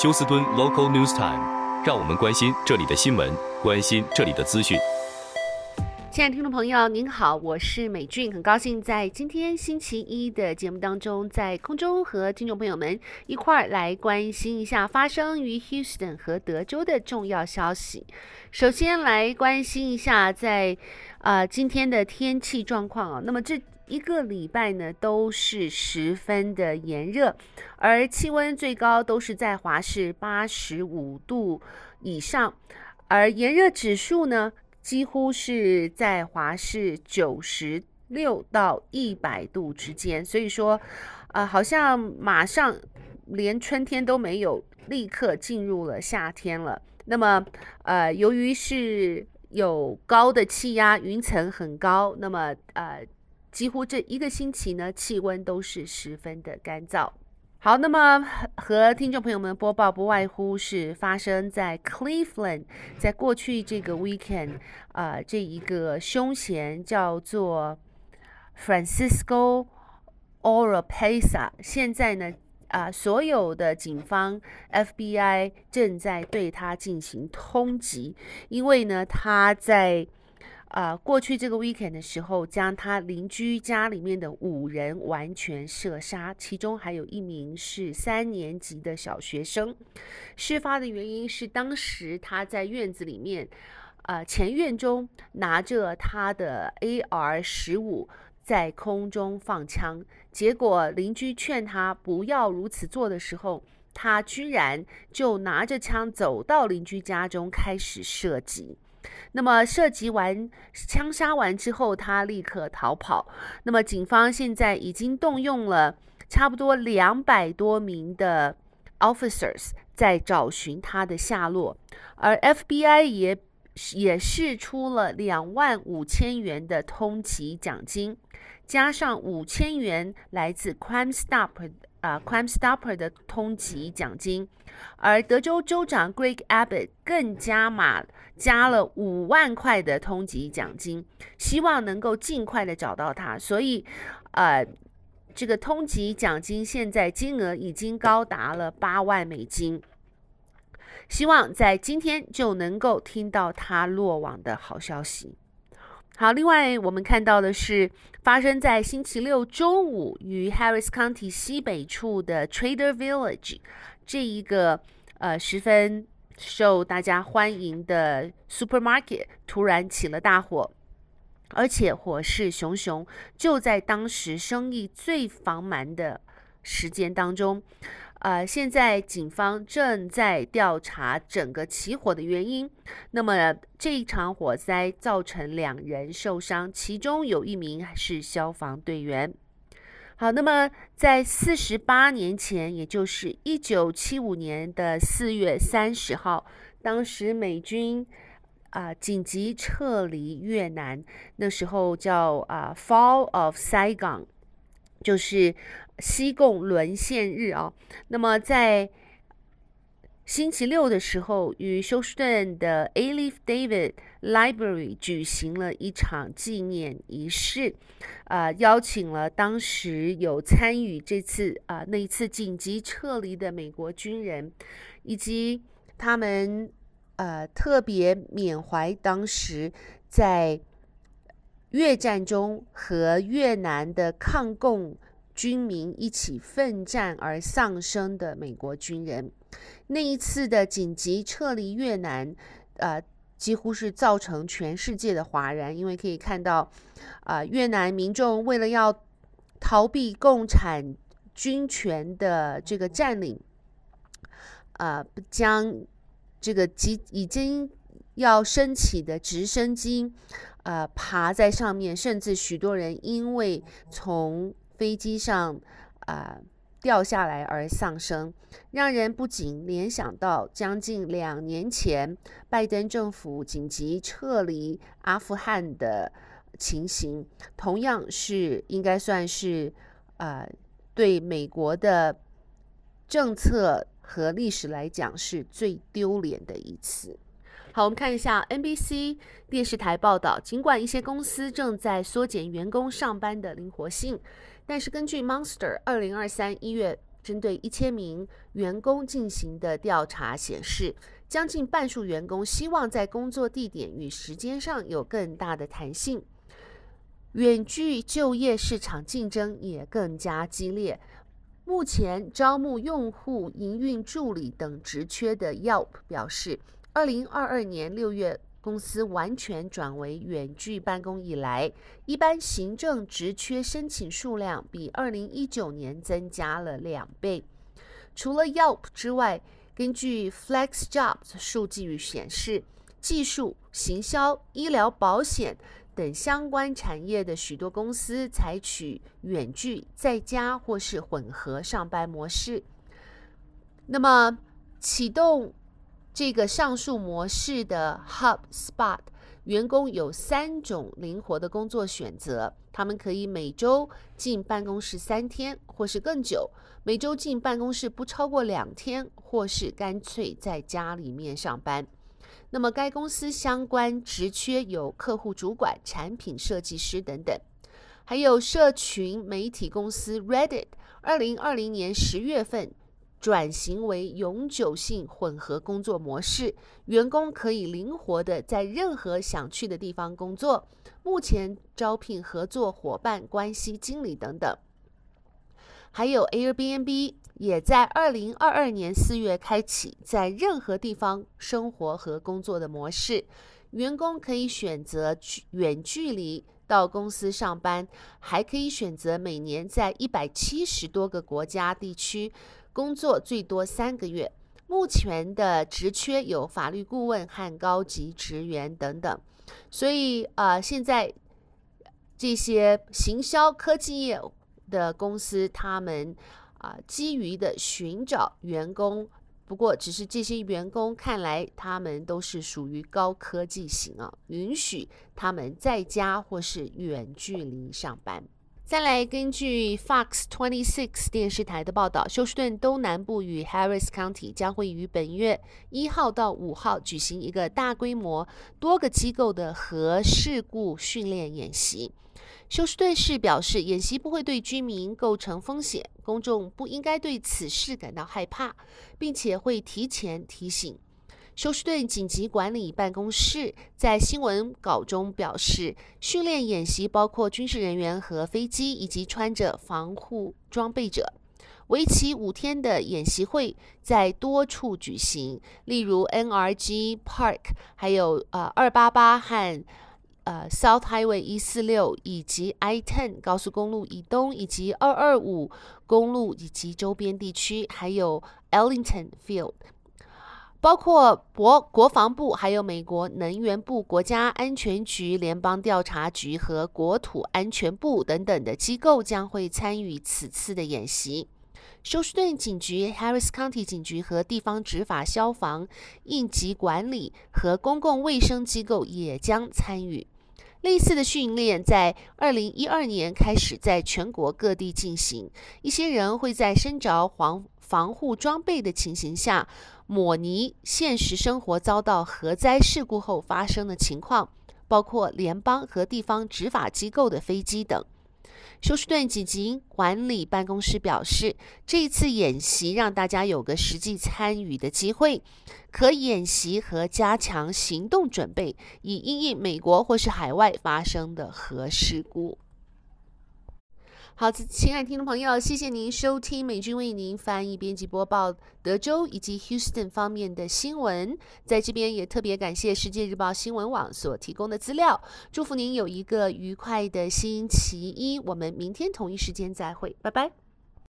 休斯敦 Local News Time，让我们关心这里的新闻，关心这里的资讯。亲爱的听众朋友，您好，我是美俊，很高兴在今天星期一的节目当中，在空中和听众朋友们一块儿来关心一下发生于 Houston 和德州的重要消息。首先来关心一下在呃今天的天气状况啊，那么这一个礼拜呢都是十分的炎热，而气温最高都是在华氏八十五度以上，而炎热指数呢，几乎是在华氏九十六到一百度之间，所以说，呃，好像马上连春天都没有，立刻进入了夏天了。那么，呃，由于是有高的气压，云层很高，那么呃，几乎这一个星期呢，气温都是十分的干燥。好，那么和听众朋友们播报不外乎是发生在 Cleveland，在过去这个 weekend，呃，这一个凶嫌叫做 Francisco Oropesa，现在呢，啊、所有的警方 FBI 正在对他进行通缉，因为呢，他在。啊、过去这个 weekend 的时候，将他邻居家里面的五人完全射杀，其中还有一名是三年级的小学生。事发的原因是当时他在院子里面，呃，前院中拿着他的 AR 十五在空中放枪，结果邻居劝他不要如此做的时候，他居然就拿着枪走到邻居家中开始射击。那么射击完、枪杀完之后，他立刻逃跑。那么警方现在已经动用了差不多两百多名的 officers 在找寻他的下落，而 FBI 也也释出了两万五千元的通缉奖金，加上五千元来自 Crime Stop。啊、Crime Stopper 的通缉奖金，而德州州长 Greg Abbott 更加码加了五万块的通缉奖金，希望能够尽快的找到他。所以，呃，这个通缉奖金现在金额已经高达了八万美金，希望在今天就能够听到他落网的好消息。好，另外我们看到的是发生在星期六中午于 Harris County 西北处的 Trader Village 这一个呃十分受大家欢迎的 supermarket 突然起了大火，而且火势熊熊，就在当时生意最繁忙的时间当中。呃，现在警方正在调查整个起火的原因。那么这一场火灾造成两人受伤，其中有一名是消防队员。好，那么在四十八年前，也就是一九七五年的四月三十号，当时美军啊、紧急撤离越南，那时候叫啊、Fall of Saigon，就是。西贡沦陷日啊，那么在星期六的时候，与休斯顿的 Alief David Library 举行了一场纪念仪式，啊、邀请了当时有参与这次啊、那一次紧急撤离的美国军人，以及他们呃特别缅怀当时在越战中和越南的抗共。军民一起奋战而丧生的美国军人，那一次的紧急撤离越南，呃，几乎是造成全世界的哗然，因为可以看到，啊、呃，越南民众为了要逃避共产军权的这个占领，呃，将这个即已经要升起的直升机，呃，爬在上面，甚至许多人因为从飞机上啊、掉下来而丧生，让人不禁联想到将近两年前拜登政府紧急撤离阿富汗的情形，同样是应该算是啊、对美国的政策和历史来讲是最丢脸的一次。好，我们看一下 NBC 电视台报道，尽管一些公司正在缩减员工上班的灵活性。但是根据 Monster 二零二三一月针对一千名员工进行的调查显示，将近半数员工希望在工作地点与时间上有更大的弹性。远距就业市场竞争也更加激烈。目前招募用户营运助理等职缺的 Yelp 表示，二零二二年六月。公司完全转为远距办公以来，一般行政职缺申请数量比二零一九年增加了两倍。除了 Yelp 之外，根据 FlexJobs 数据显示，技术、行销、医疗保险等相关产业的许多公司采取远距、在家或是混合上班模式。那么启动。这个上述模式的 HubSpot 员工有三种灵活的工作选择，他们可以每周进办公室三天，或是更久；每周进办公室不超过两天，或是干脆在家里面上班。那么，该公司相关职缺有客户主管、产品设计师等等，还有社群媒体公司 Reddit，二零二零年十月份。转型为永久性混合工作模式，员工可以灵活地在任何想去的地方工作。目前招聘合作伙伴关系经理等等。还有 Airbnb 也在二零二二年四月开启在任何地方生活和工作的模式，员工可以选择远距离到公司上班，还可以选择每年在一百七十多个国家地区。工作最多三个月，目前的职缺有法律顾问和高级职员等等，所以呃，现在这些行销科技业的公司，他们啊、呃，基于的寻找员工，不过只是这些员工看来他们都是属于高科技型啊，允许他们在家或是远距离上班。再来，根据 Fox 26电视台的报道，休斯顿东南部与 Harris County 将会于本月一号到五号举行一个大规模、多个机构的核事故训练演习。休斯顿市表示，演习不会对居民构成风险，公众不应该对此事感到害怕，并且会提前提醒。休斯顿紧急管理办公室在新闻稿中表示，训练演习包括军事人员和飞机以及穿着防护装备者。为期五天的演习会在多处举行，例如 NRG Park，还有呃二八八和呃 South Highway 一四六以及 I-10 高速公路以东以及二二五公路以及周边地区，还有 Ellington Field。包括国国防部、还有美国能源部、国家安全局、联邦调查局和国土安全部等等的机构将会参与此次的演习。休斯顿警局、Harris County 警局和地方执法、消防、应急管理和公共卫生机构也将参与。类似的训练在二零一二年开始在全国各地进行。一些人会在身着防防护装备的情形下，模拟现实生活遭到核灾事故后发生的情况，包括联邦和地方执法机构的飞机等。休斯顿紧急管理办公室表示，这一次演习让大家有个实际参与的机会，可演习和加强行动准备，以应应美国或是海外发生的核事故。好，亲爱听众朋友，谢谢您收听美军为您翻译、编辑、播报德州以及 Houston 方面的新闻。在这边也特别感谢世界日报新闻网所提供的资料。祝福您有一个愉快的星期一。我们明天同一时间再会，拜拜。